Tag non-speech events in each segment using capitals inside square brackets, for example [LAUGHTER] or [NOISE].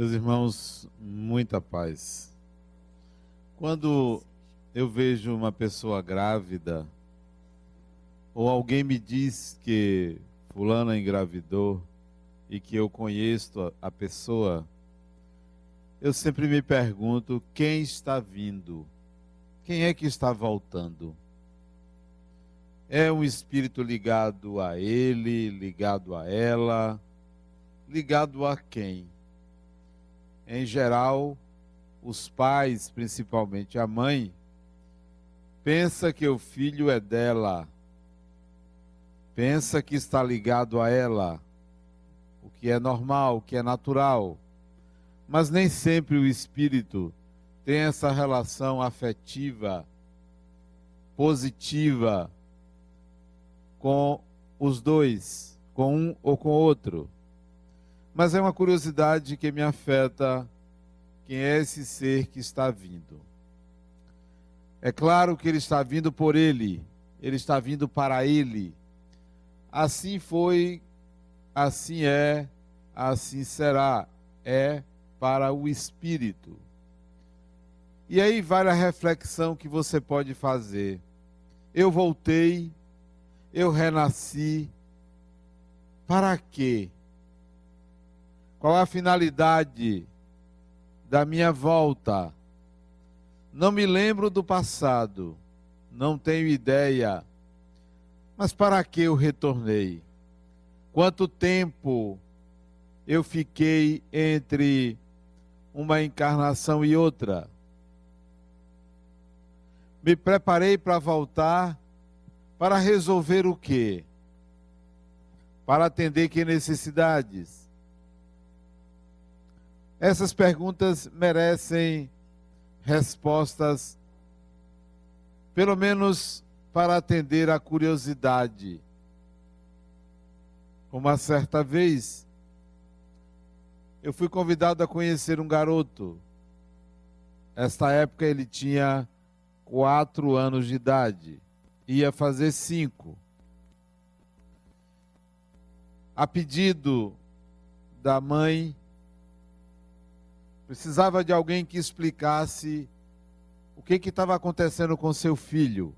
Meus irmãos, muita paz. Quando eu vejo uma pessoa grávida, ou alguém me diz que fulana engravidou e que eu conheço a pessoa, eu sempre me pergunto quem está vindo, quem é que está voltando. É um espírito ligado a ele, ligado a ela, ligado a quem? Em geral, os pais, principalmente a mãe, pensa que o filho é dela, pensa que está ligado a ela, o que é normal, o que é natural. Mas nem sempre o espírito tem essa relação afetiva, positiva com os dois, com um ou com outro. Mas é uma curiosidade que me afeta quem é esse ser que está vindo. É claro que ele está vindo por ele, ele está vindo para ele. Assim foi, assim é, assim será. É para o espírito. E aí vai a reflexão que você pode fazer. Eu voltei, eu renasci. Para quê? Qual a finalidade da minha volta? Não me lembro do passado, não tenho ideia. Mas para que eu retornei? Quanto tempo eu fiquei entre uma encarnação e outra? Me preparei para voltar para resolver o quê? Para atender que necessidades? Essas perguntas merecem respostas, pelo menos para atender à curiosidade. Uma certa vez, eu fui convidado a conhecer um garoto. Esta época ele tinha quatro anos de idade, ia fazer cinco. A pedido da mãe, precisava de alguém que explicasse o que estava acontecendo com seu filho.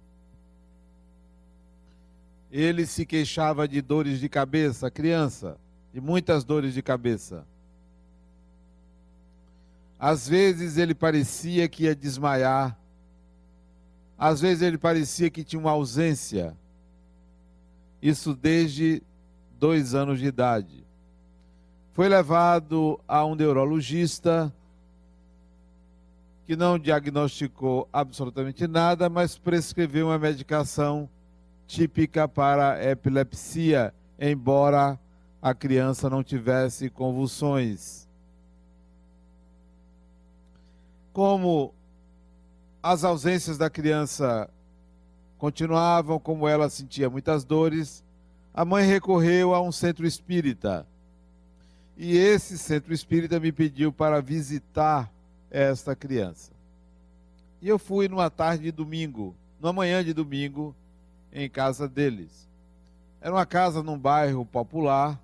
Ele se queixava de dores de cabeça, criança, de muitas dores de cabeça. Às vezes ele parecia que ia desmaiar, às vezes ele parecia que tinha uma ausência. Isso desde dois anos de idade. Foi levado a um neurologista que não diagnosticou absolutamente nada, mas prescreveu uma medicação típica para epilepsia, embora a criança não tivesse convulsões. Como as ausências da criança continuavam, como ela sentia muitas dores, a mãe recorreu a um centro espírita. E esse centro espírita me pediu para visitar esta criança. E eu fui numa tarde de domingo, numa manhã de domingo, em casa deles. Era uma casa num bairro popular.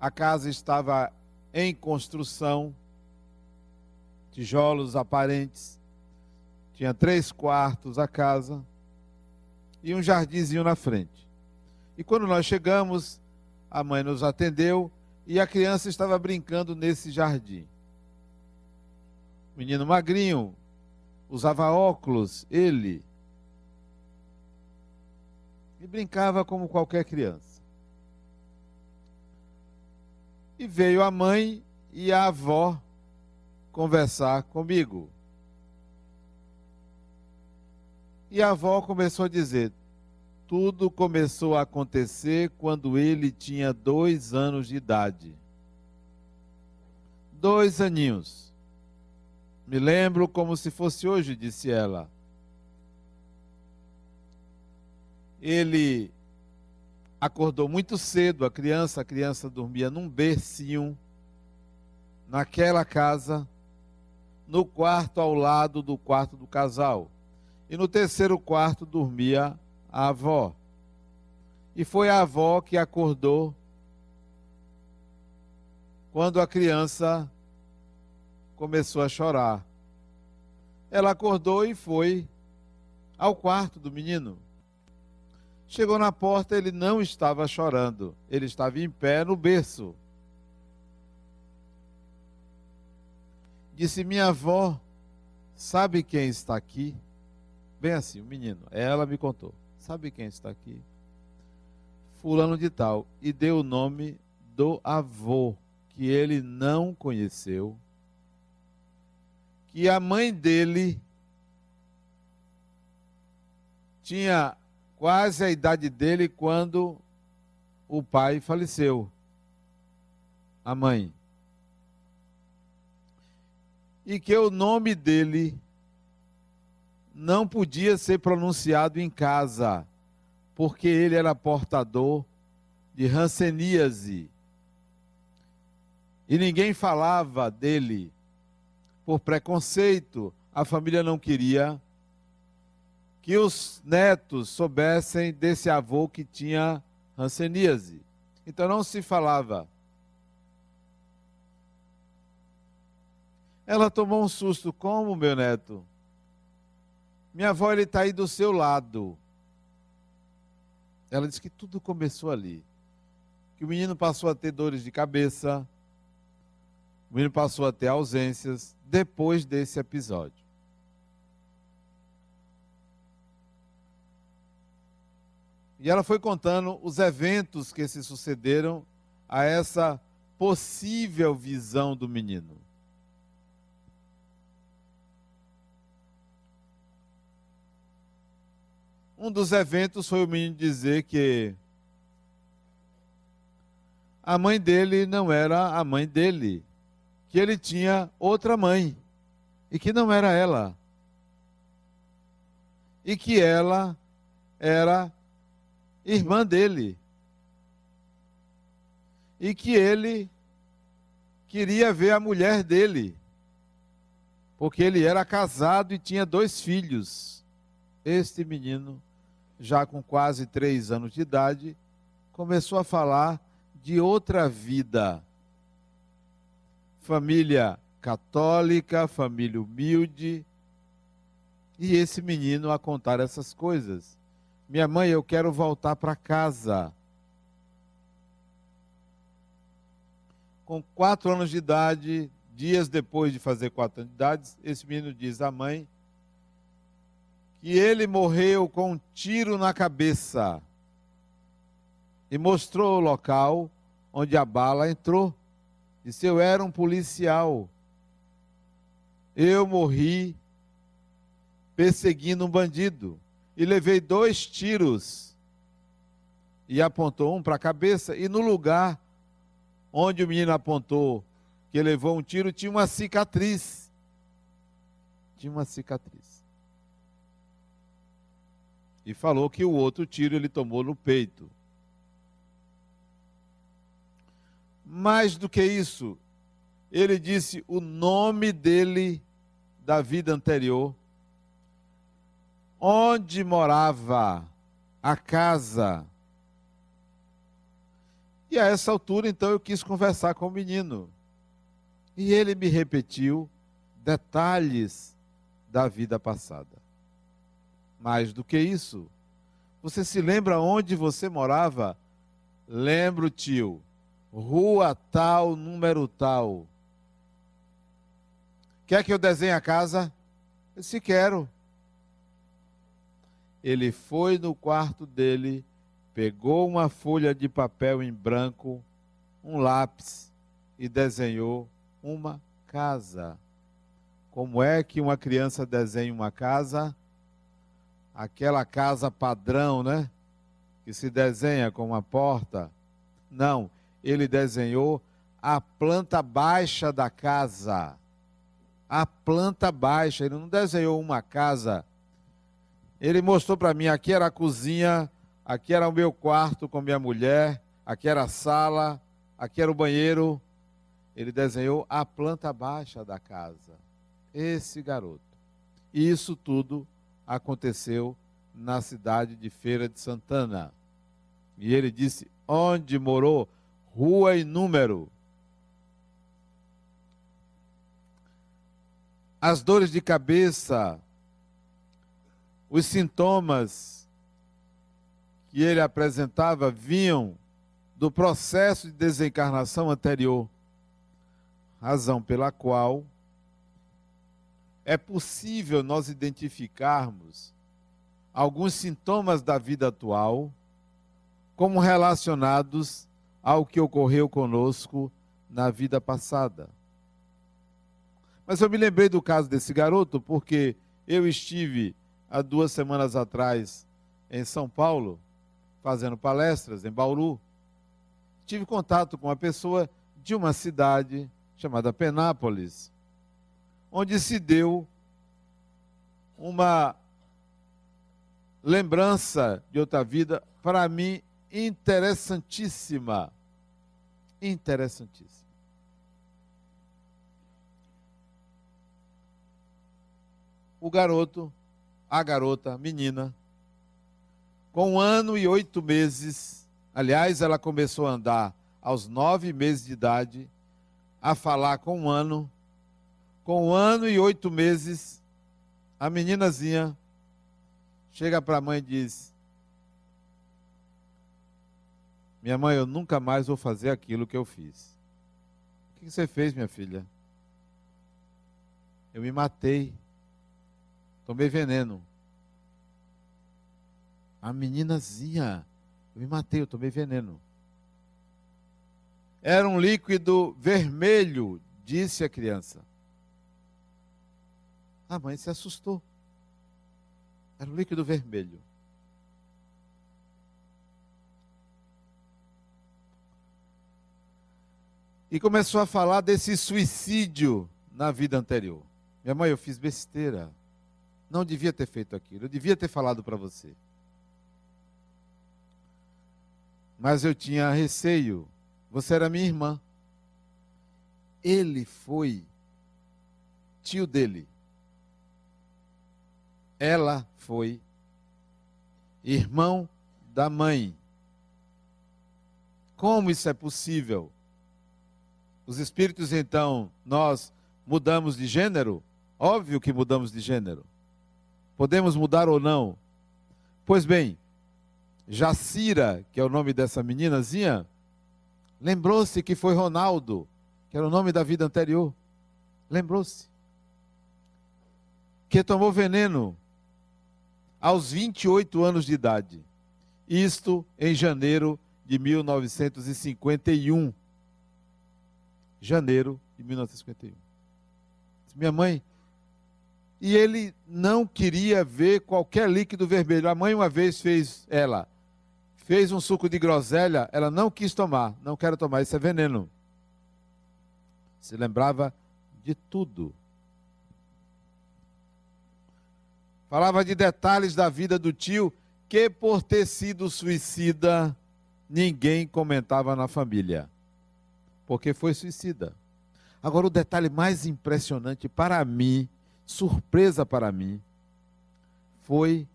A casa estava em construção, tijolos aparentes. Tinha três quartos a casa e um jardinzinho na frente. E quando nós chegamos, a mãe nos atendeu e a criança estava brincando nesse jardim menino magrinho, usava óculos, ele. E brincava como qualquer criança. E veio a mãe e a avó conversar comigo. E a avó começou a dizer: tudo começou a acontecer quando ele tinha dois anos de idade. Dois aninhos. Me lembro como se fosse hoje, disse ela. Ele acordou muito cedo, a criança, a criança dormia num bercinho, naquela casa, no quarto ao lado do quarto do casal. E no terceiro quarto dormia a avó. E foi a avó que acordou quando a criança começou a chorar. Ela acordou e foi ao quarto do menino. Chegou na porta, ele não estava chorando, ele estava em pé no berço. Disse: Minha avó, sabe quem está aqui? Bem assim, o menino. Ela me contou. Sabe quem está aqui? Fulano de Tal. E deu o nome do avô, que ele não conheceu. Que a mãe dele tinha quase a idade dele quando o pai faleceu. A mãe. E que o nome dele não podia ser pronunciado em casa, porque ele era portador de ranceníase. E ninguém falava dele por preconceito. A família não queria que os netos soubessem desse avô que tinha ranceníase. Então não se falava. Ela tomou um susto. Como, meu neto? Minha avó ele está aí do seu lado. Ela disse que tudo começou ali. Que o menino passou a ter dores de cabeça, o menino passou a ter ausências depois desse episódio. E ela foi contando os eventos que se sucederam a essa possível visão do menino. Um dos eventos foi o menino dizer que a mãe dele não era a mãe dele, que ele tinha outra mãe e que não era ela. E que ela era irmã dele. E que ele queria ver a mulher dele, porque ele era casado e tinha dois filhos. Este menino já com quase três anos de idade, começou a falar de outra vida. Família católica, família humilde. E esse menino a contar essas coisas. Minha mãe, eu quero voltar para casa. Com quatro anos de idade, dias depois de fazer quatro anos de idade, esse menino diz à mãe que ele morreu com um tiro na cabeça e mostrou o local onde a bala entrou. Disse: Eu era um policial. Eu morri perseguindo um bandido e levei dois tiros. E apontou um para a cabeça, e no lugar onde o menino apontou que levou um tiro, tinha uma cicatriz. Tinha uma cicatriz e falou que o outro tiro ele tomou no peito. Mais do que isso, ele disse o nome dele da vida anterior, onde morava, a casa. E a essa altura, então, eu quis conversar com o menino. E ele me repetiu detalhes da vida passada. Mais do que isso, você se lembra onde você morava? Lembro, tio. Rua tal, número tal. Quer que eu desenhe a casa? Eu quero. Ele foi no quarto dele, pegou uma folha de papel em branco, um lápis e desenhou uma casa. Como é que uma criança desenha uma casa? aquela casa padrão, né? Que se desenha com uma porta. Não, ele desenhou a planta baixa da casa. A planta baixa, ele não desenhou uma casa. Ele mostrou para mim, aqui era a cozinha, aqui era o meu quarto com minha mulher, aqui era a sala, aqui era o banheiro. Ele desenhou a planta baixa da casa. Esse garoto. E isso tudo aconteceu na cidade de Feira de Santana. E ele disse: Onde morou? rua e número. As dores de cabeça, os sintomas que ele apresentava vinham do processo de desencarnação anterior, razão pela qual é possível nós identificarmos alguns sintomas da vida atual como relacionados ao que ocorreu conosco na vida passada. Mas eu me lembrei do caso desse garoto porque eu estive há duas semanas atrás em São Paulo fazendo palestras em Bauru. Tive contato com uma pessoa de uma cidade chamada Penápolis, onde se deu uma lembrança de outra vida, para mim, interessantíssima. Interessantíssima. O garoto, a garota, a menina, com um ano e oito meses, aliás, ela começou a andar aos nove meses de idade, a falar com um ano, com um ano e oito meses, a meninazinha chega para a mãe e diz: Minha mãe, eu nunca mais vou fazer aquilo que eu fiz. O que você fez, minha filha? Eu me matei. Tomei veneno. A meninazinha, eu me matei, eu tomei veneno. Era um líquido vermelho, disse a criança. A mãe se assustou. Era um líquido vermelho. E começou a falar desse suicídio na vida anterior. Minha mãe, eu fiz besteira. Não devia ter feito aquilo. Eu devia ter falado para você. Mas eu tinha receio. Você era minha irmã. Ele foi tio dele ela foi irmão da mãe. Como isso é possível? Os espíritos, então, nós mudamos de gênero? Óbvio que mudamos de gênero. Podemos mudar ou não? Pois bem, Jacira, que é o nome dessa meninazinha, lembrou-se que foi Ronaldo, que era o nome da vida anterior. Lembrou-se. Que tomou veneno aos 28 anos de idade. Isto em janeiro de 1951. Janeiro de 1951. Minha mãe. E ele não queria ver qualquer líquido vermelho. A mãe uma vez fez ela. Fez um suco de groselha, ela não quis tomar. Não quero tomar, isso é veneno. Se lembrava de tudo. Falava de detalhes da vida do tio que, por ter sido suicida, ninguém comentava na família. Porque foi suicida. Agora, o detalhe mais impressionante para mim, surpresa para mim, foi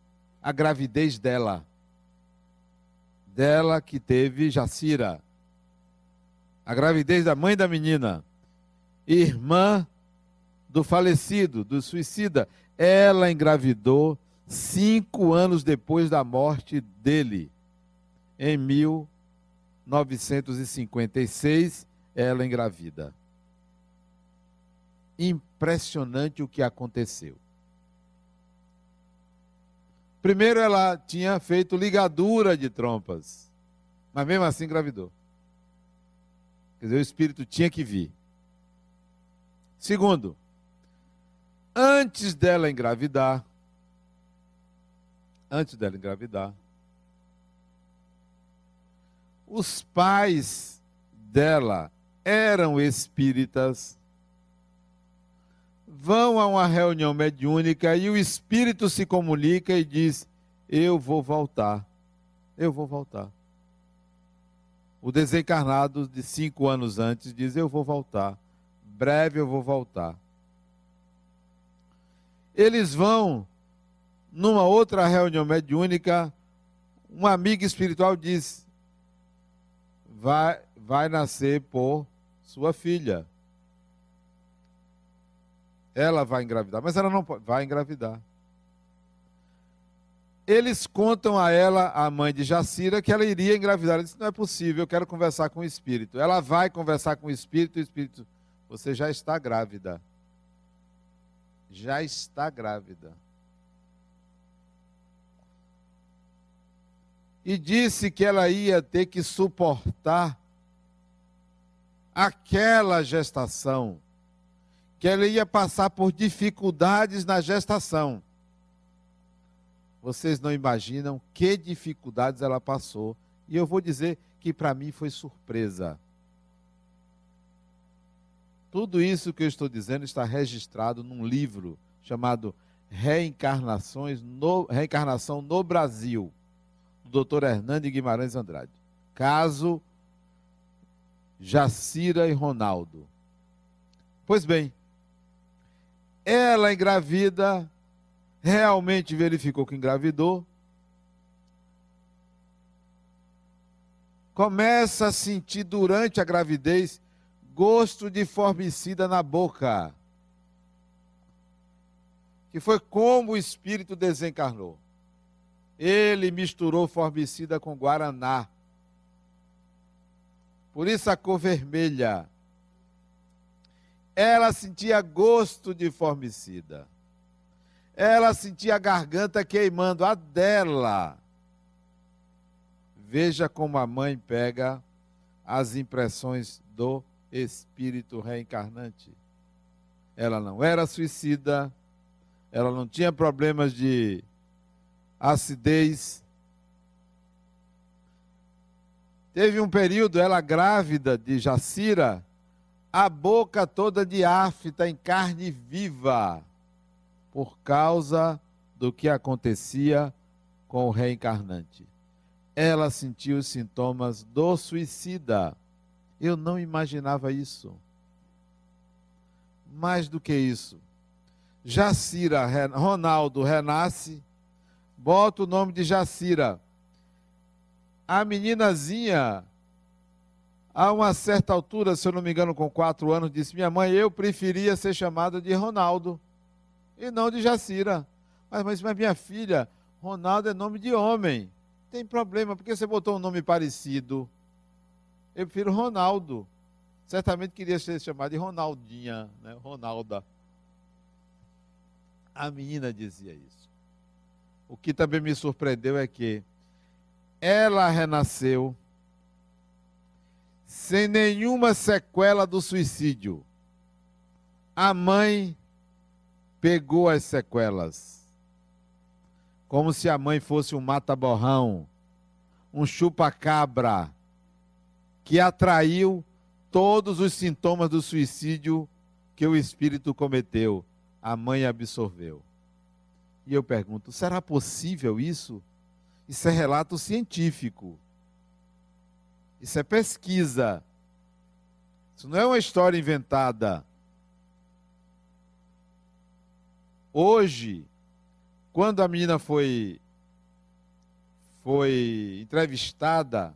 a gravidez dela. Dela que teve Jacira. A gravidez da mãe da menina. Irmã do falecido, do suicida. Ela engravidou cinco anos depois da morte dele. Em 1956, ela engravida. Impressionante o que aconteceu. Primeiro, ela tinha feito ligadura de trompas, mas mesmo assim engravidou. Quer dizer, o espírito tinha que vir. Segundo, antes dela engravidar, antes dela engravidar, os pais dela eram espíritas, vão a uma reunião mediúnica e o espírito se comunica e diz: Eu vou voltar, eu vou voltar. O desencarnado de cinco anos antes diz: Eu vou voltar, breve eu vou voltar eles vão numa outra reunião mediúnica, um amigo espiritual diz: vai, vai nascer por sua filha. Ela vai engravidar, mas ela não pode, vai engravidar. Eles contam a ela, a mãe de Jacira, que ela iria engravidar. Ela disse: Não é possível, eu quero conversar com o espírito. Ela vai conversar com o espírito, o espírito, você já está grávida. Já está grávida. E disse que ela ia ter que suportar aquela gestação, que ela ia passar por dificuldades na gestação. Vocês não imaginam que dificuldades ela passou. E eu vou dizer que para mim foi surpresa. Tudo isso que eu estou dizendo está registrado num livro chamado Reencarnações no, Reencarnação no Brasil, do Dr. Hernando Guimarães Andrade. Caso Jacira e Ronaldo. Pois bem, ela engravida, realmente verificou que engravidou, começa a sentir durante a gravidez gosto de formicida na boca. Que foi como o espírito desencarnou. Ele misturou formicida com guaraná. Por isso a cor vermelha. Ela sentia gosto de formicida. Ela sentia a garganta queimando, a dela. Veja como a mãe pega as impressões do espírito reencarnante. Ela não era suicida, ela não tinha problemas de acidez. Teve um período, ela grávida de Jacira, a boca toda de afta em carne viva, por causa do que acontecia com o reencarnante. Ela sentiu os sintomas do suicida. Eu não imaginava isso. Mais do que isso, Jacira, Ronaldo renasce, bota o nome de Jacira. A meninazinha, a uma certa altura, se eu não me engano, com quatro anos, disse: Minha mãe, eu preferia ser chamada de Ronaldo e não de Jacira. Mas, mas, mas minha filha, Ronaldo é nome de homem. Tem problema, porque você botou um nome parecido. Eu prefiro Ronaldo. Certamente queria ser chamado de Ronaldinha, né? Ronalda. A menina dizia isso. O que também me surpreendeu é que ela renasceu sem nenhuma sequela do suicídio. A mãe pegou as sequelas. Como se a mãe fosse um mata-borrão, um chupa-cabra que atraiu todos os sintomas do suicídio que o espírito cometeu. A mãe absorveu. E eu pergunto: será possível isso? Isso é relato científico. Isso é pesquisa. Isso não é uma história inventada. Hoje, quando a menina foi foi entrevistada,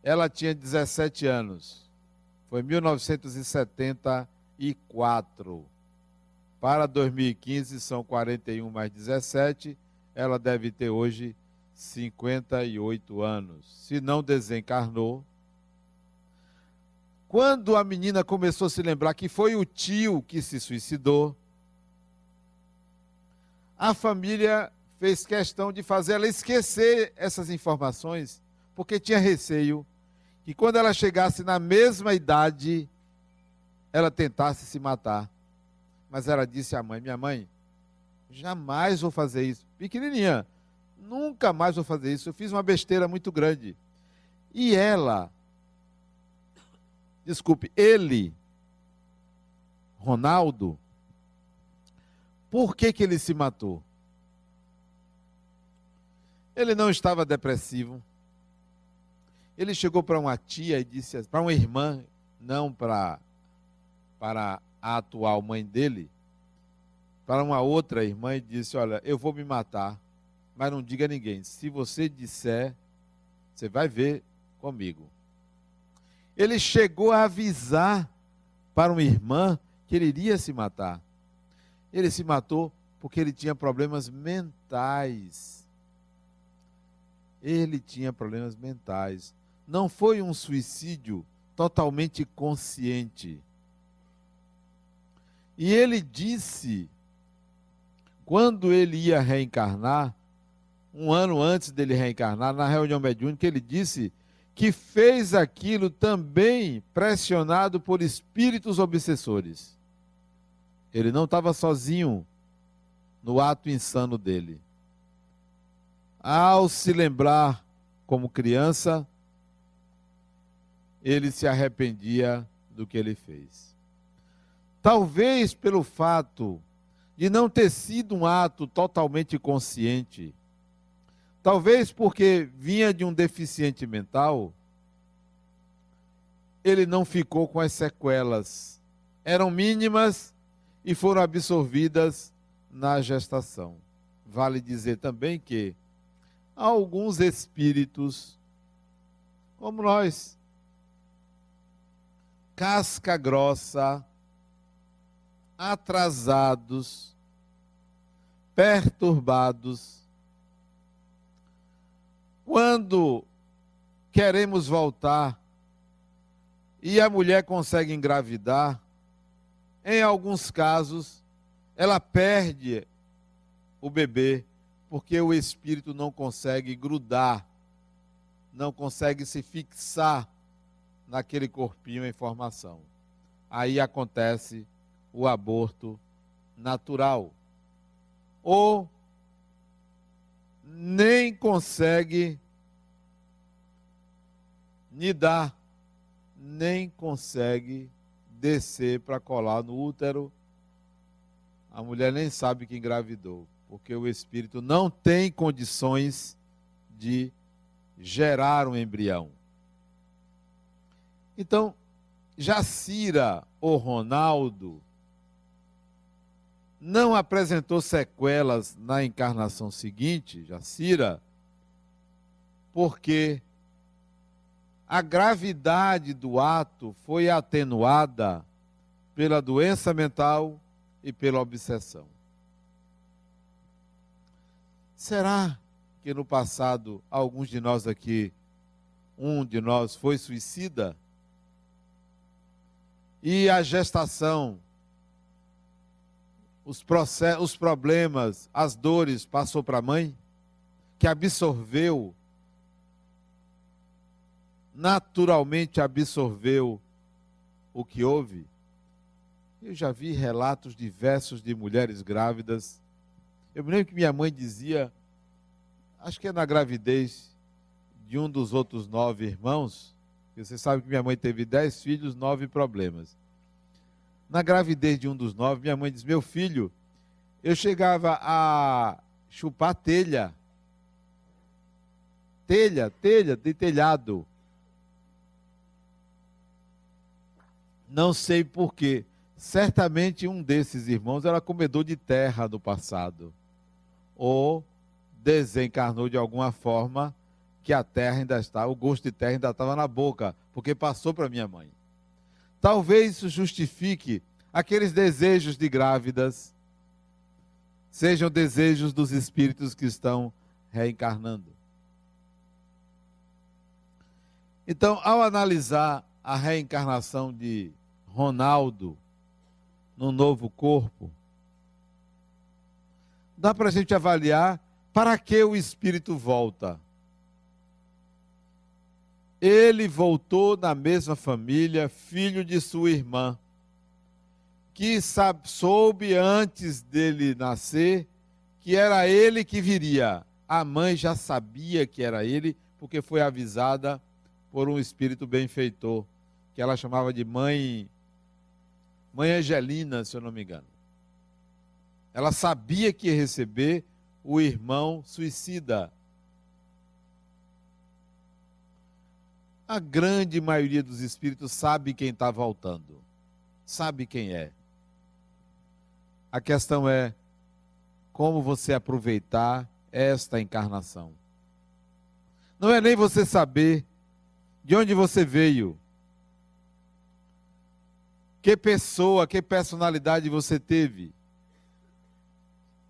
ela tinha 17 anos. Foi 1974. Para 2015 são 41 mais 17. Ela deve ter hoje 58 anos. Se não desencarnou. Quando a menina começou a se lembrar que foi o tio que se suicidou, a família fez questão de fazer ela esquecer essas informações, porque tinha receio que quando ela chegasse na mesma idade, ela tentasse se matar. Mas ela disse à mãe: Minha mãe, jamais vou fazer isso. Pequenininha, nunca mais vou fazer isso. Eu fiz uma besteira muito grande. E ela, desculpe, ele, Ronaldo, por que, que ele se matou? Ele não estava depressivo ele chegou para uma tia e disse, para uma irmã, não para, para a atual mãe dele, para uma outra irmã e disse: Olha, eu vou me matar, mas não diga a ninguém. Se você disser, você vai ver comigo. Ele chegou a avisar para uma irmã que ele iria se matar. Ele se matou porque ele tinha problemas mentais. Ele tinha problemas mentais. Não foi um suicídio totalmente consciente. E ele disse, quando ele ia reencarnar, um ano antes dele reencarnar, na reunião mediúnica, ele disse que fez aquilo também pressionado por espíritos obsessores. Ele não estava sozinho no ato insano dele. Ao se lembrar como criança, ele se arrependia do que ele fez. Talvez pelo fato de não ter sido um ato totalmente consciente, Talvez porque vinha de um deficiente mental, ele não ficou com as sequelas. Eram mínimas e foram absorvidas na gestação. Vale dizer também que alguns espíritos, como nós, casca grossa, atrasados, perturbados, quando queremos voltar e a mulher consegue engravidar, em alguns casos, ela perde o bebê porque o espírito não consegue grudar, não consegue se fixar naquele corpinho em formação. Aí acontece o aborto natural. Ou nem consegue nidar, nem consegue descer para colar no útero. A mulher nem sabe que engravidou, porque o espírito não tem condições de gerar um embrião. Então, Jacira ou Ronaldo não apresentou sequelas na encarnação seguinte, Jacira, porque a gravidade do ato foi atenuada pela doença mental e pela obsessão. Será que no passado alguns de nós aqui, um de nós foi suicida? E a gestação os, processos, os problemas, as dores passou para a mãe, que absorveu, naturalmente absorveu o que houve. Eu já vi relatos diversos de mulheres grávidas. Eu me lembro que minha mãe dizia, acho que é na gravidez de um dos outros nove irmãos, você sabe que minha mãe teve dez filhos, nove problemas. Na gravidez de um dos nove, minha mãe diz: Meu filho, eu chegava a chupar telha. Telha, telha, de telhado. Não sei porquê. Certamente um desses irmãos era comedor de terra no passado. Ou desencarnou de alguma forma que a terra ainda está, o gosto de terra ainda estava na boca, porque passou para minha mãe. Talvez isso justifique aqueles desejos de grávidas, sejam desejos dos espíritos que estão reencarnando. Então, ao analisar a reencarnação de Ronaldo no novo corpo, dá para a gente avaliar para que o espírito volta ele voltou na mesma família, filho de sua irmã, que soube antes dele nascer que era ele que viria. A mãe já sabia que era ele, porque foi avisada por um espírito benfeitor, que ela chamava de mãe, mãe Angelina, se eu não me engano. Ela sabia que ia receber o irmão suicida A grande maioria dos espíritos sabe quem está voltando, sabe quem é. A questão é como você aproveitar esta encarnação. Não é nem você saber de onde você veio, que pessoa, que personalidade você teve.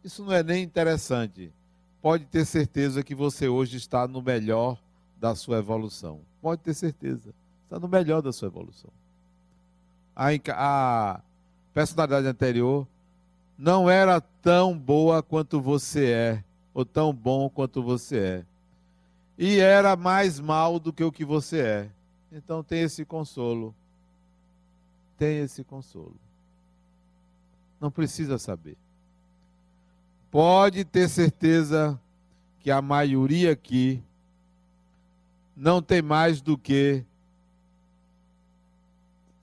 Isso não é nem interessante. Pode ter certeza que você hoje está no melhor da sua evolução. Pode ter certeza. Está no melhor da sua evolução. A, a personalidade anterior não era tão boa quanto você é, ou tão bom quanto você é. E era mais mal do que o que você é. Então tem esse consolo. Tem esse consolo. Não precisa saber. Pode ter certeza que a maioria aqui não tem mais do que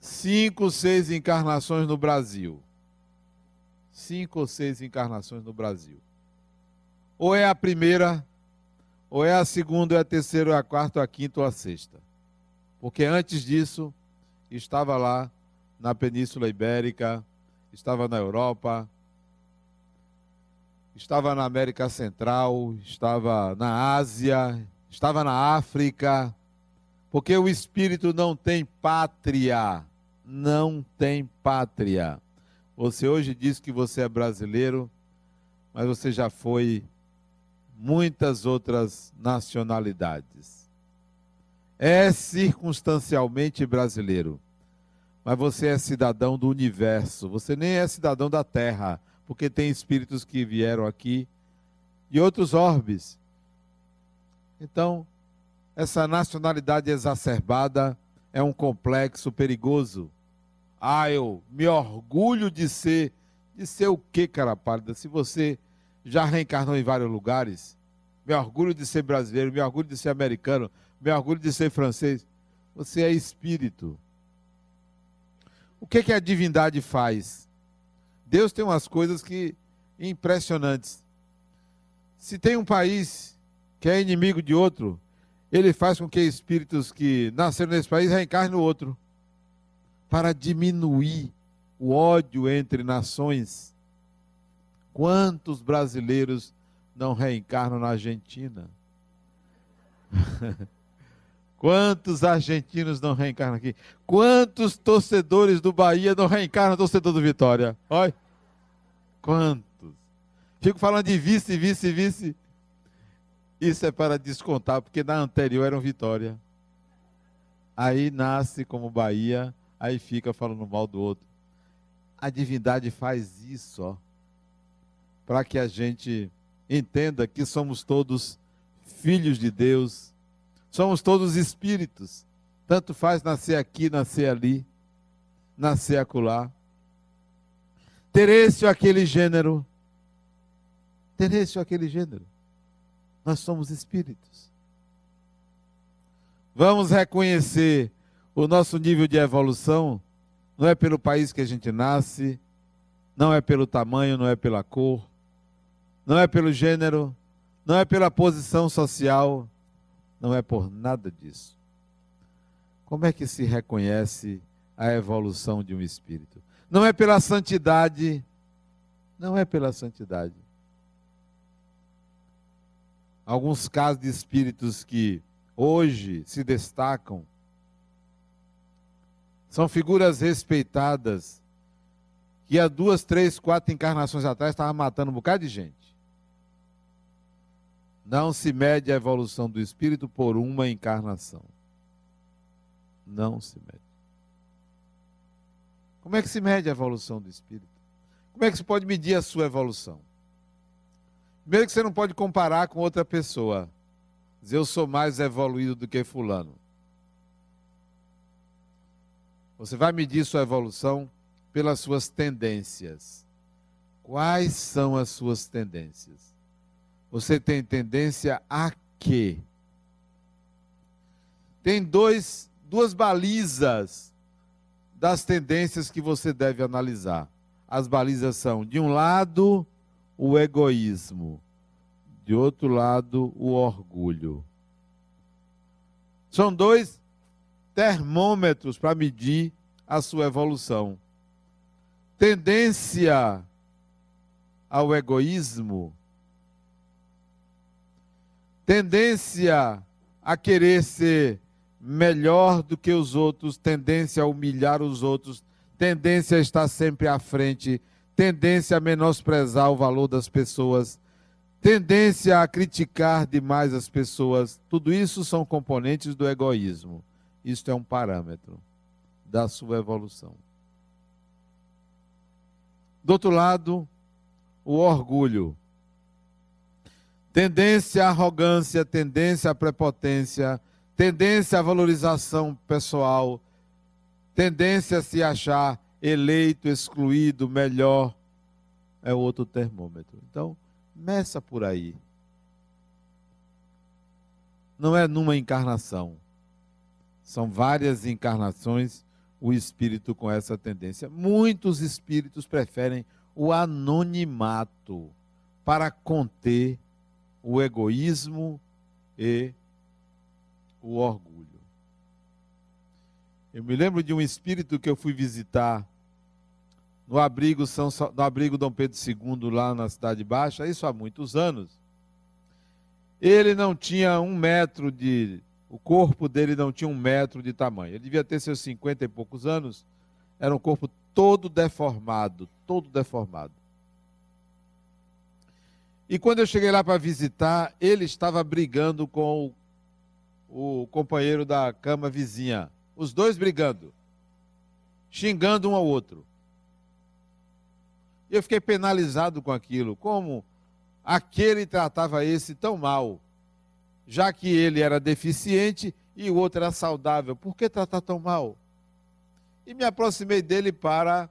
cinco, seis encarnações no Brasil. Cinco ou seis encarnações no Brasil. Ou é a primeira, ou é a segunda, ou é a terceira, ou é a quarta, ou a quinta, ou a sexta. Porque antes disso, estava lá na Península Ibérica, estava na Europa, estava na América Central, estava na Ásia, estava na África, porque o espírito não tem pátria, não tem pátria. Você hoje diz que você é brasileiro, mas você já foi muitas outras nacionalidades. É circunstancialmente brasileiro, mas você é cidadão do universo, você nem é cidadão da terra, porque tem espíritos que vieram aqui de outros orbes então, essa nacionalidade exacerbada é um complexo perigoso. Ah, eu me orgulho de ser. De ser o que, cara pálida? Se você já reencarnou em vários lugares, me orgulho de ser brasileiro, me orgulho de ser americano, me orgulho de ser francês. Você é espírito. O que, que a divindade faz? Deus tem umas coisas que impressionantes. Se tem um país que é inimigo de outro, ele faz com que espíritos que nasceram nesse país reencarnem no outro, para diminuir o ódio entre nações. Quantos brasileiros não reencarnam na Argentina? [LAUGHS] Quantos argentinos não reencarnam aqui? Quantos torcedores do Bahia não reencarnam torcedor do Vitória? Olha. Quantos? Fico falando de vice, vice, vice. Isso é para descontar, porque na anterior era um Vitória. Aí nasce como Bahia, aí fica falando mal do outro. A divindade faz isso, ó, para que a gente entenda que somos todos filhos de Deus, somos todos espíritos. Tanto faz nascer aqui, nascer ali, nascer acolá. Ter esse ou aquele gênero. Ter esse ou aquele gênero. Nós somos espíritos. Vamos reconhecer o nosso nível de evolução, não é pelo país que a gente nasce, não é pelo tamanho, não é pela cor, não é pelo gênero, não é pela posição social, não é por nada disso. Como é que se reconhece a evolução de um espírito? Não é pela santidade, não é pela santidade alguns casos de espíritos que hoje se destacam são figuras respeitadas que há duas, três, quatro encarnações atrás estavam matando um bocado de gente. Não se mede a evolução do espírito por uma encarnação. Não se mede. Como é que se mede a evolução do espírito? Como é que se pode medir a sua evolução? Primeiro que você não pode comparar com outra pessoa. Dizer eu sou mais evoluído do que fulano. Você vai medir sua evolução pelas suas tendências. Quais são as suas tendências? Você tem tendência a quê? Tem dois, duas balizas das tendências que você deve analisar. As balizas são, de um lado, o egoísmo, de outro lado, o orgulho. São dois termômetros para medir a sua evolução. Tendência ao egoísmo, tendência a querer ser melhor do que os outros, tendência a humilhar os outros, tendência a estar sempre à frente, tendência a menosprezar o valor das pessoas, tendência a criticar demais as pessoas. Tudo isso são componentes do egoísmo. Isto é um parâmetro da sua evolução. Do outro lado, o orgulho. Tendência à arrogância, tendência à prepotência, tendência à valorização pessoal, tendência a se achar eleito, excluído, melhor, é outro termômetro. Então, meça por aí. Não é numa encarnação. São várias encarnações o espírito com essa tendência. Muitos espíritos preferem o anonimato para conter o egoísmo e o orgulho. Eu me lembro de um espírito que eu fui visitar no abrigo, São, no abrigo Dom Pedro II, lá na Cidade Baixa, isso há muitos anos. Ele não tinha um metro de. O corpo dele não tinha um metro de tamanho. Ele devia ter seus cinquenta e poucos anos. Era um corpo todo deformado, todo deformado. E quando eu cheguei lá para visitar, ele estava brigando com o, o companheiro da cama vizinha. Os dois brigando, xingando um ao outro. E eu fiquei penalizado com aquilo. Como aquele tratava esse tão mal, já que ele era deficiente e o outro era saudável. Por que tratar tão mal? E me aproximei dele para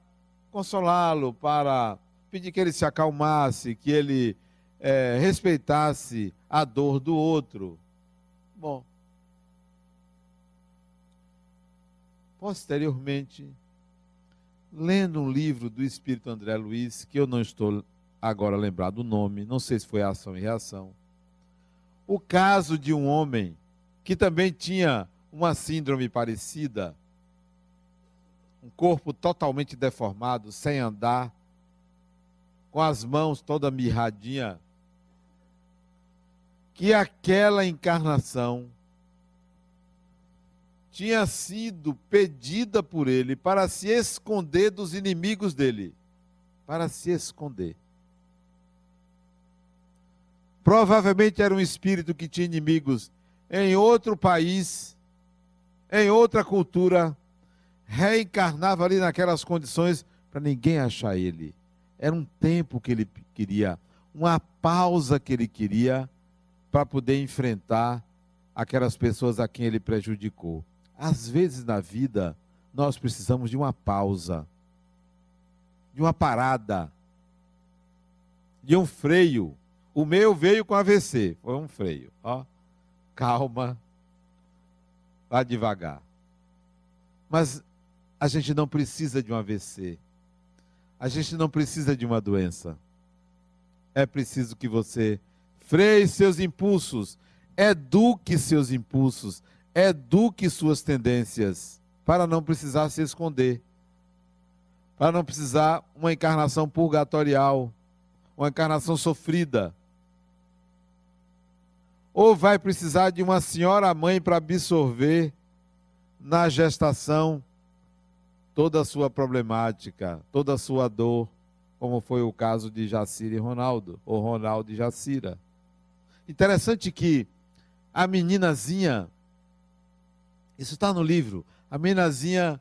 consolá-lo, para pedir que ele se acalmasse, que ele é, respeitasse a dor do outro. Bom, posteriormente, lendo um livro do Espírito André Luiz, que eu não estou agora lembrado do nome, não sei se foi Ação e Reação, o caso de um homem que também tinha uma síndrome parecida, um corpo totalmente deformado, sem andar, com as mãos toda mirradinha, que aquela encarnação tinha sido pedida por ele para se esconder dos inimigos dele. Para se esconder. Provavelmente era um espírito que tinha inimigos em outro país, em outra cultura, reencarnava ali naquelas condições para ninguém achar ele. Era um tempo que ele queria, uma pausa que ele queria para poder enfrentar aquelas pessoas a quem ele prejudicou. Às vezes na vida, nós precisamos de uma pausa, de uma parada, de um freio. O meu veio com AVC, foi um freio. Ó, calma, vá devagar. Mas a gente não precisa de um AVC. A gente não precisa de uma doença. É preciso que você freie seus impulsos, eduque seus impulsos, eduque suas tendências para não precisar se esconder, para não precisar uma encarnação purgatorial, uma encarnação sofrida. Ou vai precisar de uma senhora mãe para absorver na gestação toda a sua problemática, toda a sua dor, como foi o caso de Jacira e Ronaldo, ou Ronaldo e Jacira. Interessante que a meninazinha isso está no livro. A menazinha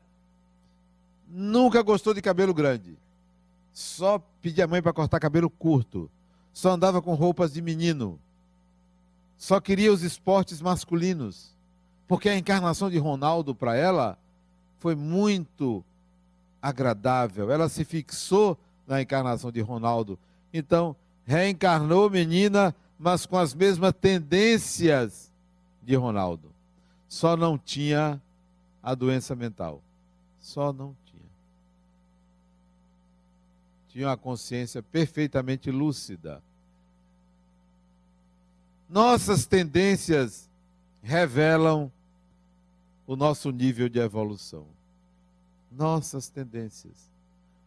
nunca gostou de cabelo grande. Só pedia a mãe para cortar cabelo curto. Só andava com roupas de menino. Só queria os esportes masculinos. Porque a encarnação de Ronaldo para ela foi muito agradável. Ela se fixou na encarnação de Ronaldo. Então, reencarnou menina, mas com as mesmas tendências de Ronaldo. Só não tinha a doença mental. Só não tinha. Tinha uma consciência perfeitamente lúcida. Nossas tendências revelam o nosso nível de evolução. Nossas tendências.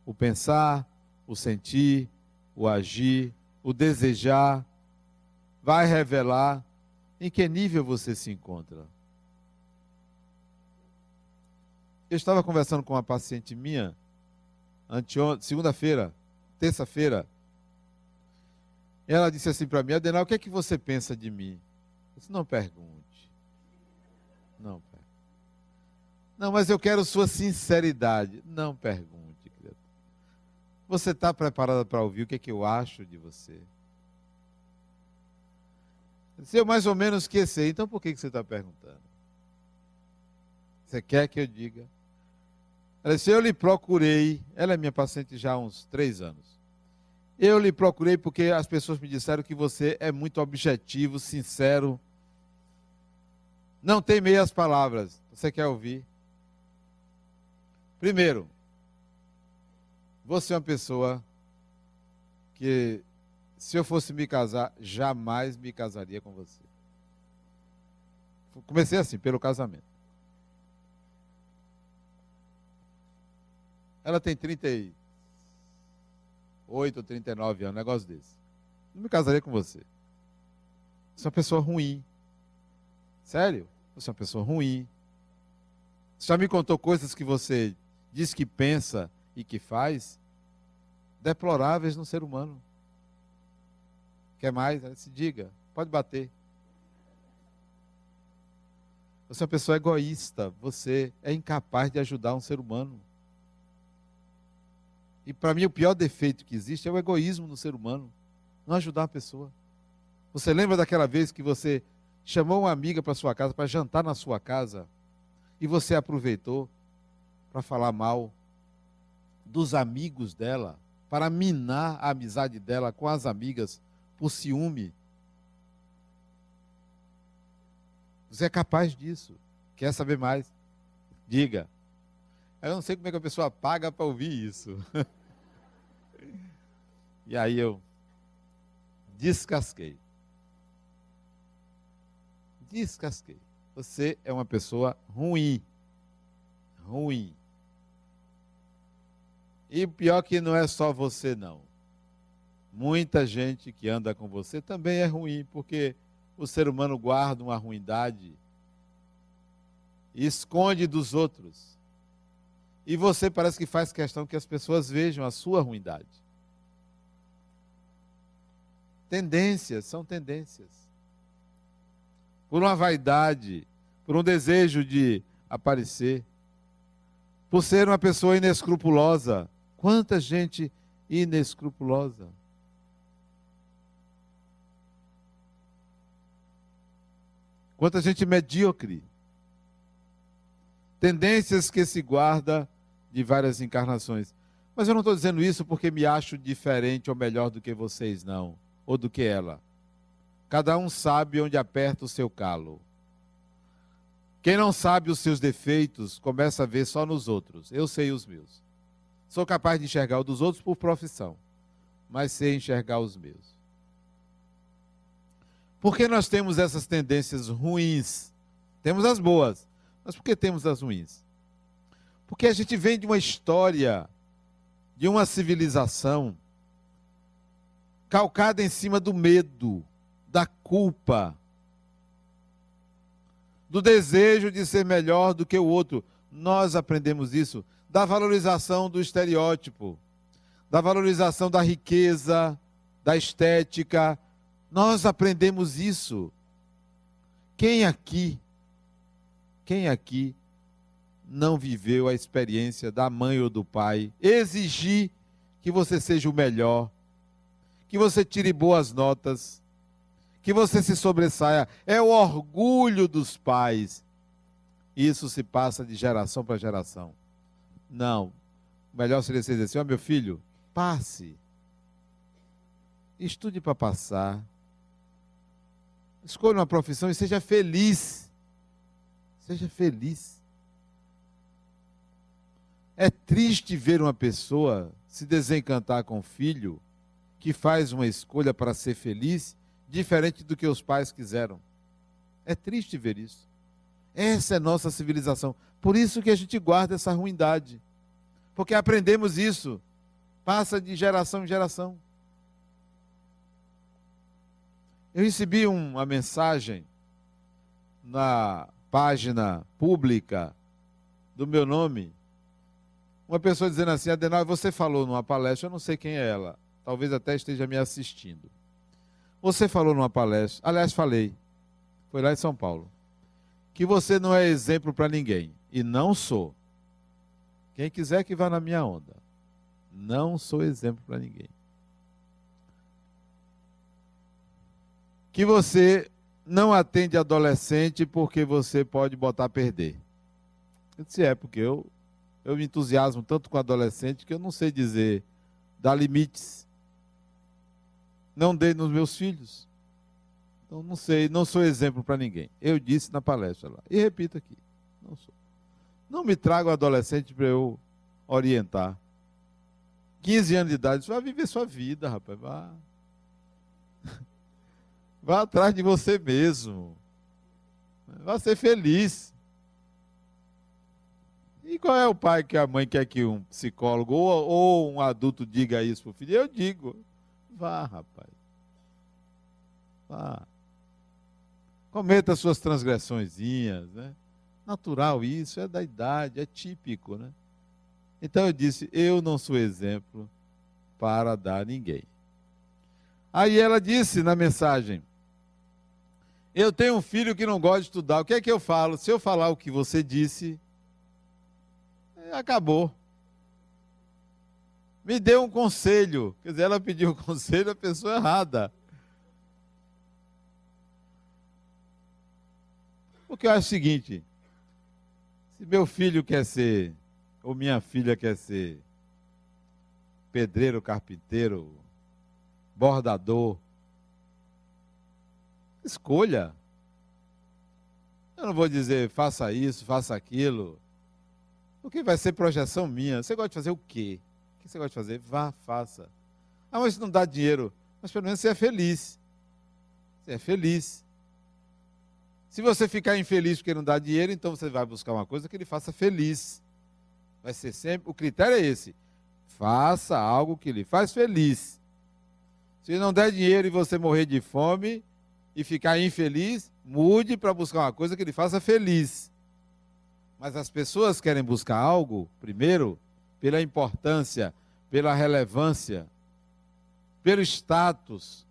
O pensar, o sentir, o agir, o desejar, vai revelar em que nível você se encontra. Eu estava conversando com uma paciente minha, segunda-feira, terça-feira. Ela disse assim para mim: Adenal, o que é que você pensa de mim? Eu disse: Não pergunte. Não pergunte. Não, mas eu quero sua sinceridade. Não pergunte, querido. Você está preparada para ouvir o que, é que eu acho de você? Se eu mais ou menos esqueci, então por que, que você está perguntando? Você quer que eu diga? Ela disse, eu lhe procurei, ela é minha paciente já há uns três anos. Eu lhe procurei porque as pessoas me disseram que você é muito objetivo, sincero, não tem meias palavras. Você quer ouvir? Primeiro, você é uma pessoa que, se eu fosse me casar, jamais me casaria com você. Comecei assim, pelo casamento. Ela tem 38 ou 39 anos, um negócio desse. Não me casaria com você. Você é uma pessoa ruim. Sério? Você é uma pessoa ruim. Você já me contou coisas que você diz que pensa e que faz deploráveis no ser humano. Quer mais? Se diga, pode bater. Você é uma pessoa egoísta, você é incapaz de ajudar um ser humano. E para mim o pior defeito que existe é o egoísmo no ser humano, não ajudar a pessoa. Você lembra daquela vez que você chamou uma amiga para sua casa para jantar na sua casa e você aproveitou para falar mal dos amigos dela, para minar a amizade dela com as amigas por ciúme. Você é capaz disso. Quer saber mais? Diga. Eu não sei como é que a pessoa paga para ouvir isso. [LAUGHS] e aí eu descasquei. Descasquei. Você é uma pessoa ruim. Ruim. E pior que não é só você, não. Muita gente que anda com você também é ruim, porque o ser humano guarda uma ruindade e esconde dos outros. E você parece que faz questão que as pessoas vejam a sua ruindade. Tendências são tendências. Por uma vaidade, por um desejo de aparecer, por ser uma pessoa inescrupulosa. Quanta gente inescrupulosa. Quanta gente medíocre tendências que se guarda de várias encarnações. Mas eu não estou dizendo isso porque me acho diferente ou melhor do que vocês, não, ou do que ela. Cada um sabe onde aperta o seu calo. Quem não sabe os seus defeitos começa a ver só nos outros. Eu sei os meus. Sou capaz de enxergar os dos outros por profissão, mas sei enxergar os meus. Por que nós temos essas tendências ruins? Temos as boas, mas por que temos as ruins? Porque a gente vem de uma história, de uma civilização calcada em cima do medo, da culpa, do desejo de ser melhor do que o outro. Nós aprendemos isso da valorização do estereótipo, da valorização da riqueza, da estética. Nós aprendemos isso. Quem aqui quem aqui não viveu a experiência da mãe ou do pai exigir que você seja o melhor, que você tire boas notas, que você se sobressaia? É o orgulho dos pais. Isso se passa de geração para geração. Não. Melhor seria você dizer assim: ó, oh, meu filho, passe. Estude para passar. Escolha uma profissão e seja feliz. Seja feliz. É triste ver uma pessoa se desencantar com o filho que faz uma escolha para ser feliz diferente do que os pais quiseram. É triste ver isso. Essa é nossa civilização. Por isso que a gente guarda essa ruindade. Porque aprendemos isso. Passa de geração em geração. Eu recebi uma mensagem na página pública do meu nome, Uma pessoa dizendo assim, Adenal, você falou numa palestra, eu não sei quem é ela, talvez até esteja me assistindo. Você falou numa palestra, aliás, falei, foi lá em São Paulo, que você não é exemplo para ninguém, e não sou. Quem quiser que vá na minha onda. Não sou exemplo para ninguém. Que você não atende adolescente porque você pode botar a perder. Eu disse, é, porque eu, eu me entusiasmo tanto com adolescente que eu não sei dizer, dar limites. Não dei nos meus filhos. Então, não sei, não sou exemplo para ninguém. Eu disse na palestra lá. E repito aqui, não sou. Não me traga adolescente para eu orientar. 15 anos de idade, você vai viver sua vida, rapaz. Vá. Vá atrás de você mesmo. Vá ser feliz. E qual é o pai que a mãe quer que um psicólogo ou, ou um adulto diga isso para o filho? Eu digo. Vá, rapaz. Vá. Cometa suas transgressõezinhas, né? Natural isso, é da idade, é típico, né? Então eu disse: eu não sou exemplo para dar a ninguém. Aí ela disse na mensagem: Eu tenho um filho que não gosta de estudar. O que é que eu falo? Se eu falar o que você disse, é, acabou. Me deu um conselho. Quer dizer, ela pediu um [LAUGHS] conselho à pessoa errada. Porque eu acho o seguinte: se meu filho quer ser ou minha filha quer ser pedreiro, carpinteiro, bordador, escolha. Eu não vou dizer faça isso, faça aquilo, porque vai ser projeção minha. Você gosta de fazer o quê? O que você gosta de fazer? Vá, faça. Ah, mas não dá dinheiro. Mas pelo menos você é feliz. Você é feliz. Se você ficar infeliz porque não dá dinheiro, então você vai buscar uma coisa que ele faça feliz. Vai ser sempre. O critério é esse. Faça algo que lhe faz feliz. Se não der dinheiro e você morrer de fome e ficar infeliz, mude para buscar uma coisa que lhe faça feliz. Mas as pessoas querem buscar algo, primeiro, pela importância, pela relevância, pelo status.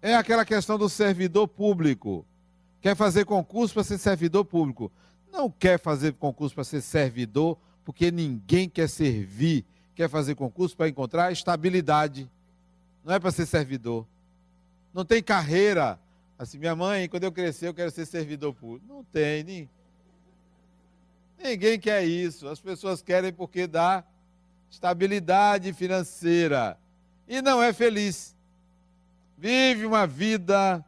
É aquela questão do servidor público. Quer fazer concurso para ser servidor público não quer fazer concurso para ser servidor, porque ninguém quer servir, quer fazer concurso para encontrar estabilidade. Não é para ser servidor. Não tem carreira. Assim, minha mãe, quando eu crescer, eu quero ser servidor público. Não tem, nem. Ninguém quer isso. As pessoas querem porque dá estabilidade financeira. E não é feliz. Vive uma vida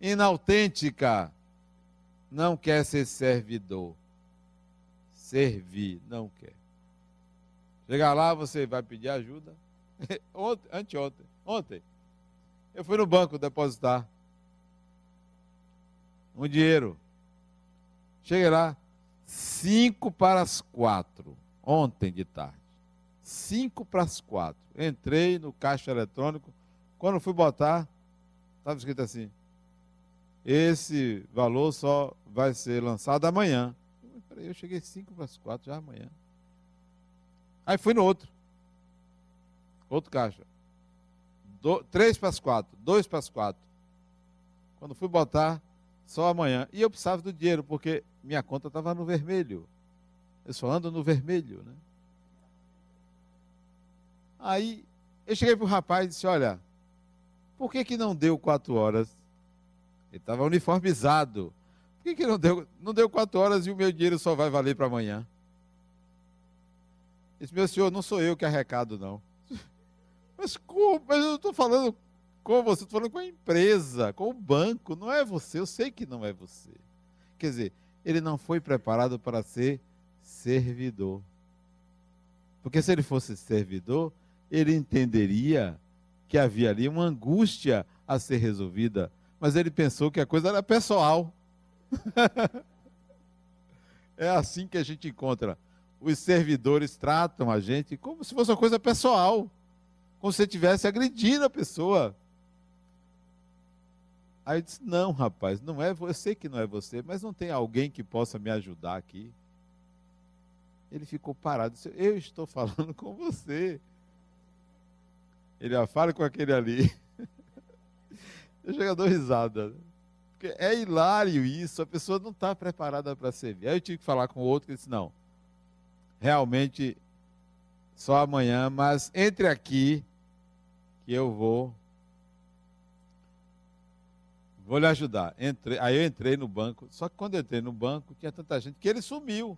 inautêntica não quer ser servidor. Servir, não quer. Chegar lá, você vai pedir ajuda. [LAUGHS] Ontem, anteontem, ontem, eu fui no banco depositar um dinheiro. Cheguei lá, cinco para as quatro, ontem de tarde. Cinco para as quatro. Entrei no caixa eletrônico. Quando fui botar, estava escrito assim: esse valor só vai ser lançado amanhã. Eu cheguei 5 para as 4 já amanhã. Aí fui no outro. Outro caixa. 3 para as 4, 2 para as 4. Quando fui botar, só amanhã. E eu precisava do dinheiro, porque minha conta estava no vermelho. Eu só ando no vermelho, né? Aí eu cheguei para o rapaz e disse: Olha, por que, que não deu quatro horas? Ele estava uniformizado. Por que, que não deu? Não deu quatro horas e o meu dinheiro só vai valer para amanhã? Esse meu senhor, não sou eu que arrecado, não. Mas como? Mas eu estou falando com você, estou falando com a empresa, com o banco, não é você, eu sei que não é você. Quer dizer, ele não foi preparado para ser servidor. Porque se ele fosse servidor, ele entenderia que havia ali uma angústia a ser resolvida mas ele pensou que a coisa era pessoal. [LAUGHS] é assim que a gente encontra. Os servidores tratam a gente como se fosse uma coisa pessoal, como se estivesse agredindo a pessoa. Aí eu disse: Não, rapaz, não é. Sei que não é você, mas não tem alguém que possa me ajudar aqui. Ele ficou parado. Disse, eu estou falando com você. Ele ah, fala com aquele ali. [LAUGHS] Eu chego a dar risada. Porque é hilário isso, a pessoa não está preparada para servir. Aí eu tive que falar com o outro que disse, não, realmente só amanhã, mas entre aqui que eu vou vou lhe ajudar. Entrei, aí eu entrei no banco, só que quando eu entrei no banco, tinha tanta gente que ele sumiu.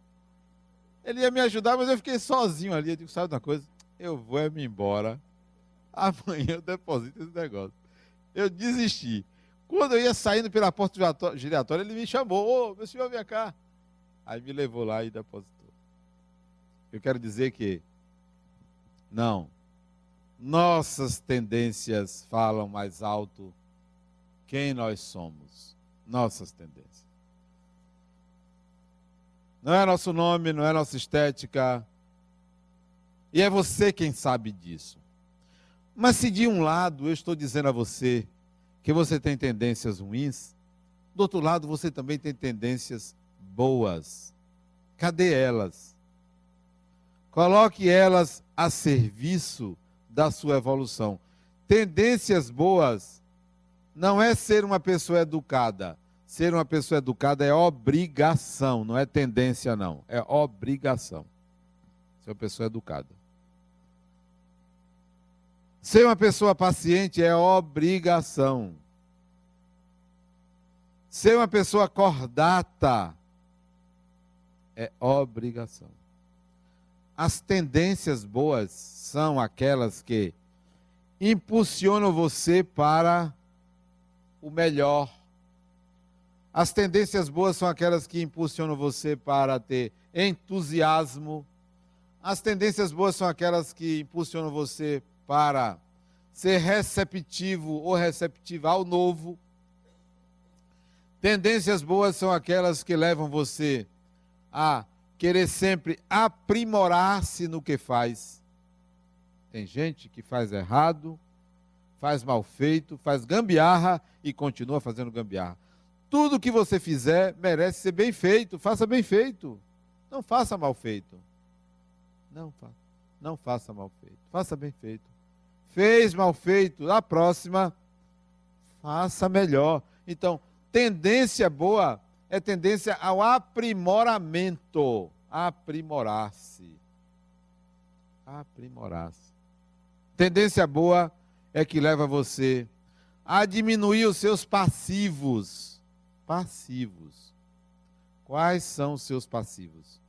Ele ia me ajudar, mas eu fiquei sozinho ali. Eu digo, sabe uma coisa? Eu vou é me embora. [LAUGHS] Amanhã eu deposito esse negócio. Eu desisti. Quando eu ia saindo pela porta giratória, ele me chamou, ô, meu senhor, vem cá. Aí me levou lá e depositou. Eu quero dizer que, não, nossas tendências falam mais alto quem nós somos. Nossas tendências. Não é nosso nome, não é nossa estética. E é você quem sabe disso. Mas se de um lado eu estou dizendo a você que você tem tendências ruins, do outro lado você também tem tendências boas. Cadê elas? Coloque elas a serviço da sua evolução. Tendências boas não é ser uma pessoa educada. Ser uma pessoa educada é obrigação, não é tendência, não. É obrigação. Ser uma pessoa educada. Ser uma pessoa paciente é obrigação. Ser uma pessoa cordata é obrigação. As tendências boas são aquelas que impulsionam você para o melhor. As tendências boas são aquelas que impulsionam você para ter entusiasmo. As tendências boas são aquelas que impulsionam você para ser receptivo ou receptiva ao novo. Tendências boas são aquelas que levam você a querer sempre aprimorar-se no que faz. Tem gente que faz errado, faz mal feito, faz gambiarra e continua fazendo gambiarra. Tudo que você fizer merece ser bem feito, faça bem feito. Não faça mal feito. Não faça, não faça mal feito. Faça bem feito. Fez mal feito, a próxima faça melhor. Então, tendência boa é tendência ao aprimoramento. Aprimorar-se. Aprimorar-se. Tendência boa é que leva você a diminuir os seus passivos. Passivos. Quais são os seus passivos?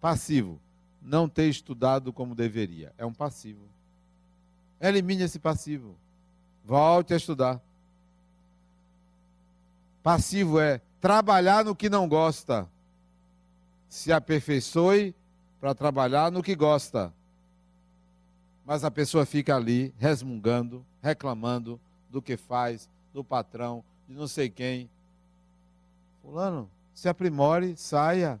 Passivo. Não ter estudado como deveria. É um passivo. Elimine esse passivo. Volte a estudar. Passivo é trabalhar no que não gosta. Se aperfeiçoe para trabalhar no que gosta. Mas a pessoa fica ali resmungando, reclamando do que faz, do patrão, de não sei quem. Fulano, se aprimore, saia.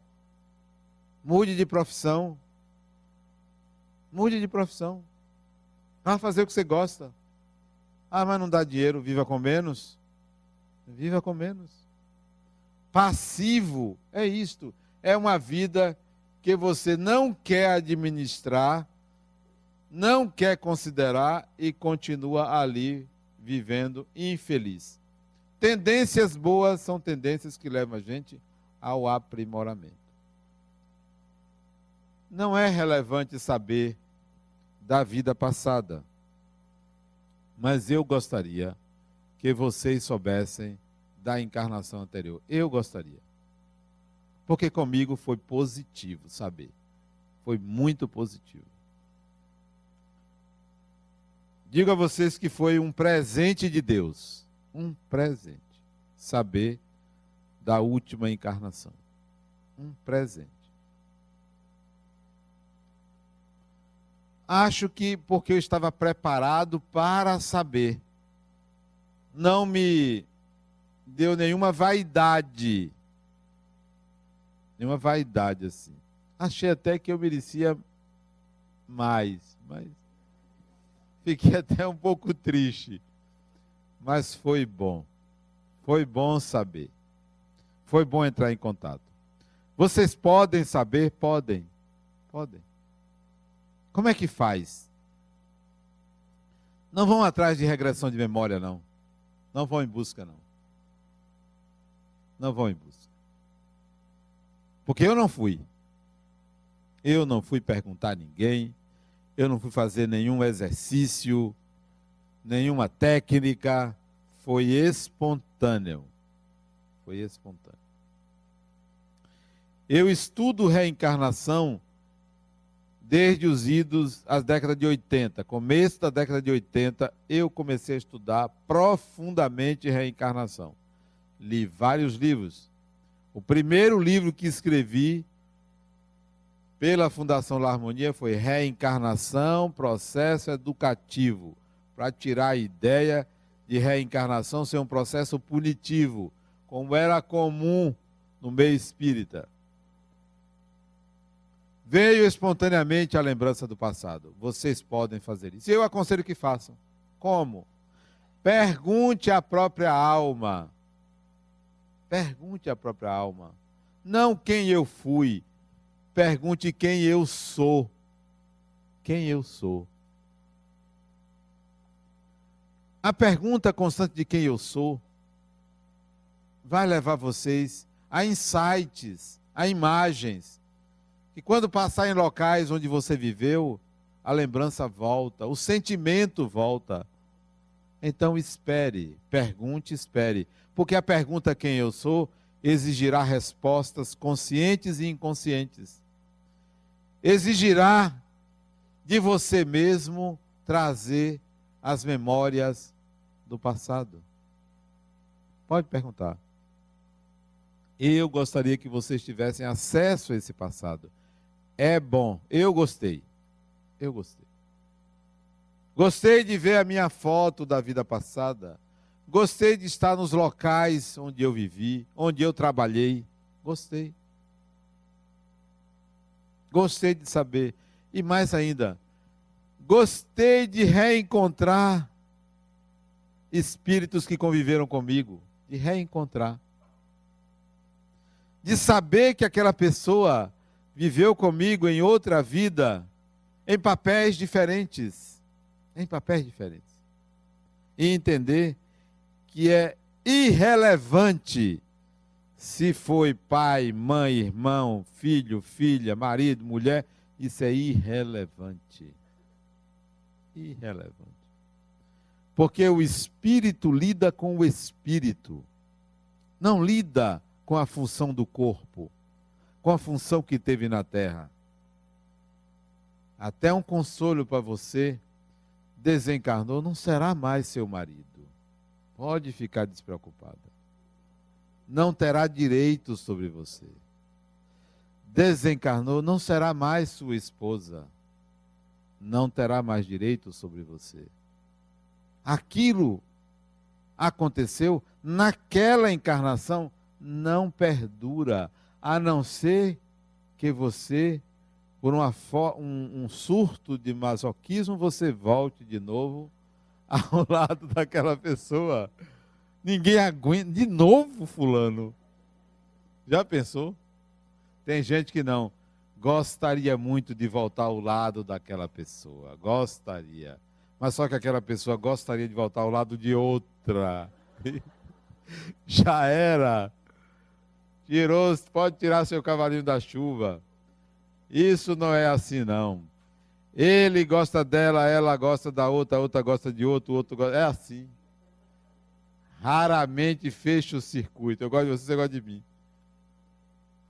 Mude de profissão. Mude de profissão. Vá fazer o que você gosta. Ah, mas não dá dinheiro, viva com menos. Viva com menos. Passivo é isto. É uma vida que você não quer administrar, não quer considerar e continua ali vivendo infeliz. Tendências boas são tendências que levam a gente ao aprimoramento. Não é relevante saber da vida passada, mas eu gostaria que vocês soubessem da encarnação anterior. Eu gostaria. Porque comigo foi positivo saber. Foi muito positivo. Digo a vocês que foi um presente de Deus. Um presente. Saber da última encarnação. Um presente. Acho que porque eu estava preparado para saber não me deu nenhuma vaidade. Nenhuma vaidade assim. Achei até que eu merecia mais, mas fiquei [LAUGHS] até um pouco triste. Mas foi bom. Foi bom saber. Foi bom entrar em contato. Vocês podem saber? Podem. Podem. Como é que faz? Não vão atrás de regressão de memória, não. Não vão em busca, não. Não vão em busca. Porque eu não fui. Eu não fui perguntar a ninguém. Eu não fui fazer nenhum exercício, nenhuma técnica. Foi espontâneo. Foi espontâneo. Eu estudo reencarnação desde os idos às décadas de 80. Começo da década de 80, eu comecei a estudar profundamente reencarnação. Li vários livros. O primeiro livro que escrevi pela Fundação La Harmonia foi Reencarnação, Processo Educativo, para tirar a ideia de reencarnação ser um processo punitivo, como era comum no meio espírita. Veio espontaneamente a lembrança do passado. Vocês podem fazer isso. E eu aconselho que façam. Como? Pergunte à própria alma. Pergunte à própria alma. Não quem eu fui. Pergunte quem eu sou. Quem eu sou. A pergunta constante de quem eu sou vai levar vocês a insights, a imagens que quando passar em locais onde você viveu, a lembrança volta, o sentimento volta. Então espere, pergunte, espere, porque a pergunta quem eu sou exigirá respostas conscientes e inconscientes. Exigirá de você mesmo trazer as memórias do passado. Pode perguntar. Eu gostaria que vocês tivessem acesso a esse passado é bom. Eu gostei. Eu gostei. Gostei de ver a minha foto da vida passada. Gostei de estar nos locais onde eu vivi, onde eu trabalhei. Gostei. Gostei de saber. E mais ainda, gostei de reencontrar espíritos que conviveram comigo. De reencontrar. De saber que aquela pessoa viveu comigo em outra vida, em papéis diferentes. Em papéis diferentes. E entender que é irrelevante se foi pai, mãe, irmão, filho, filha, marido, mulher, isso é irrelevante. Irrelevante. Porque o espírito lida com o espírito, não lida com a função do corpo com a função que teve na terra. Até um consolo para você, desencarnou, não será mais seu marido. Pode ficar despreocupada. Não terá direito sobre você. Desencarnou, não será mais sua esposa. Não terá mais direito sobre você. Aquilo aconteceu naquela encarnação não perdura a não ser que você, por um, um surto de masoquismo, você volte de novo [LAUGHS] ao lado daquela pessoa. Ninguém aguenta. De novo, Fulano. Já pensou? Tem gente que não. Gostaria muito de voltar ao lado daquela pessoa. Gostaria. Mas só que aquela pessoa gostaria de voltar ao lado de outra. [LAUGHS] Já era. Tirou, pode tirar seu cavalinho da chuva. Isso não é assim, não. Ele gosta dela, ela gosta da outra, a outra gosta de outro, o outro gosta. É assim. Raramente fecha o circuito. Eu gosto de você, você gosta de mim.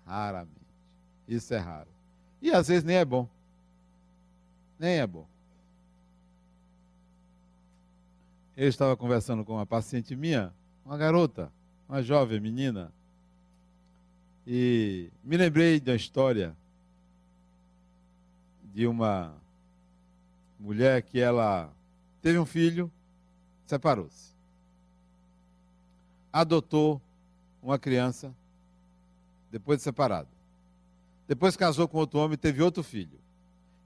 Raramente. Isso é raro. E às vezes nem é bom. Nem é bom. Eu estava conversando com uma paciente minha, uma garota, uma jovem menina, e me lembrei da história de uma mulher que ela teve um filho, separou-se. Adotou uma criança depois de separado. Depois casou com outro homem e teve outro filho.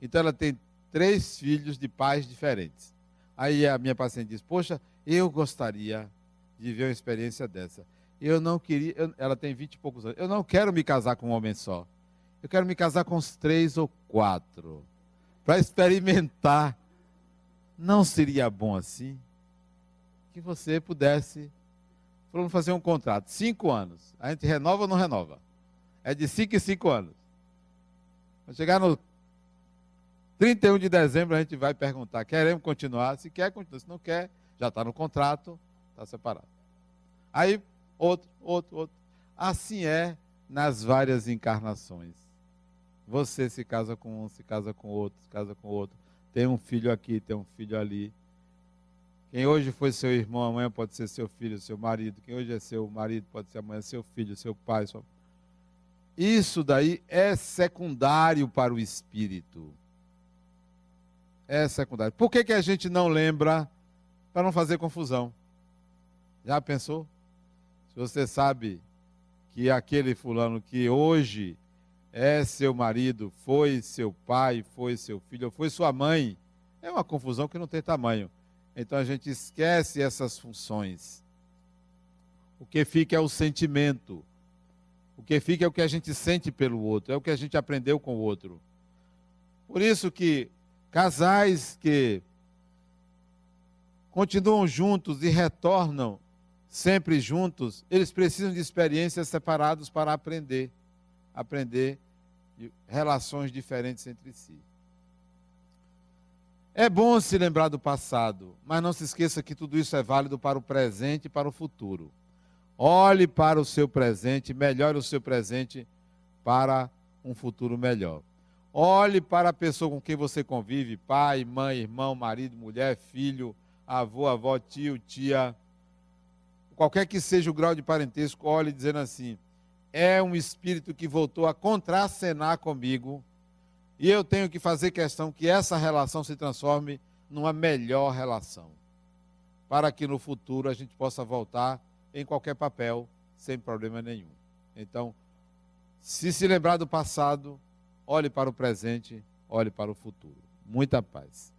Então ela tem três filhos de pais diferentes. Aí a minha paciente diz: Poxa, eu gostaria de ver uma experiência dessa Eu não queria. Eu, ela tem vinte e poucos anos. Eu não quero me casar com um homem só. Eu quero me casar com uns três ou quatro. Para experimentar. Não seria bom assim? Que você pudesse. Vamos fazer um contrato. Cinco anos. A gente renova ou não renova? É de cinco em cinco anos. Quando chegar no 31 de dezembro, a gente vai perguntar: queremos continuar? Se quer, continua. Se não quer, já está no contrato, está separado. Aí, outro, outro, outro. Assim é nas várias encarnações. Você se casa com um, se casa com outro, se casa com outro. Tem um filho aqui, tem um filho ali. Quem hoje foi seu irmão, amanhã pode ser seu filho, seu marido. Quem hoje é seu marido, pode ser amanhã seu filho, seu pai. Sua... Isso daí é secundário para o espírito. É secundário. Por que, que a gente não lembra para não fazer confusão. Já pensou? Se você sabe que aquele fulano que hoje é seu marido, foi seu pai, foi seu filho, foi sua mãe, é uma confusão que não tem tamanho. Então a gente esquece essas funções. O que fica é o sentimento. O que fica é o que a gente sente pelo outro, é o que a gente aprendeu com o outro. Por isso que casais que continuam juntos e retornam sempre juntos, eles precisam de experiências separadas para aprender, aprender relações diferentes entre si. É bom se lembrar do passado, mas não se esqueça que tudo isso é válido para o presente e para o futuro. Olhe para o seu presente, melhore o seu presente para um futuro melhor. Olhe para a pessoa com quem você convive, pai, mãe, irmão, marido, mulher, filho, avô, avó, tio, tia, qualquer que seja o grau de parentesco, olhe dizendo assim: é um espírito que voltou a contracenar comigo e eu tenho que fazer questão que essa relação se transforme numa melhor relação, para que no futuro a gente possa voltar em qualquer papel sem problema nenhum. Então, se se lembrar do passado, olhe para o presente, olhe para o futuro. Muita paz.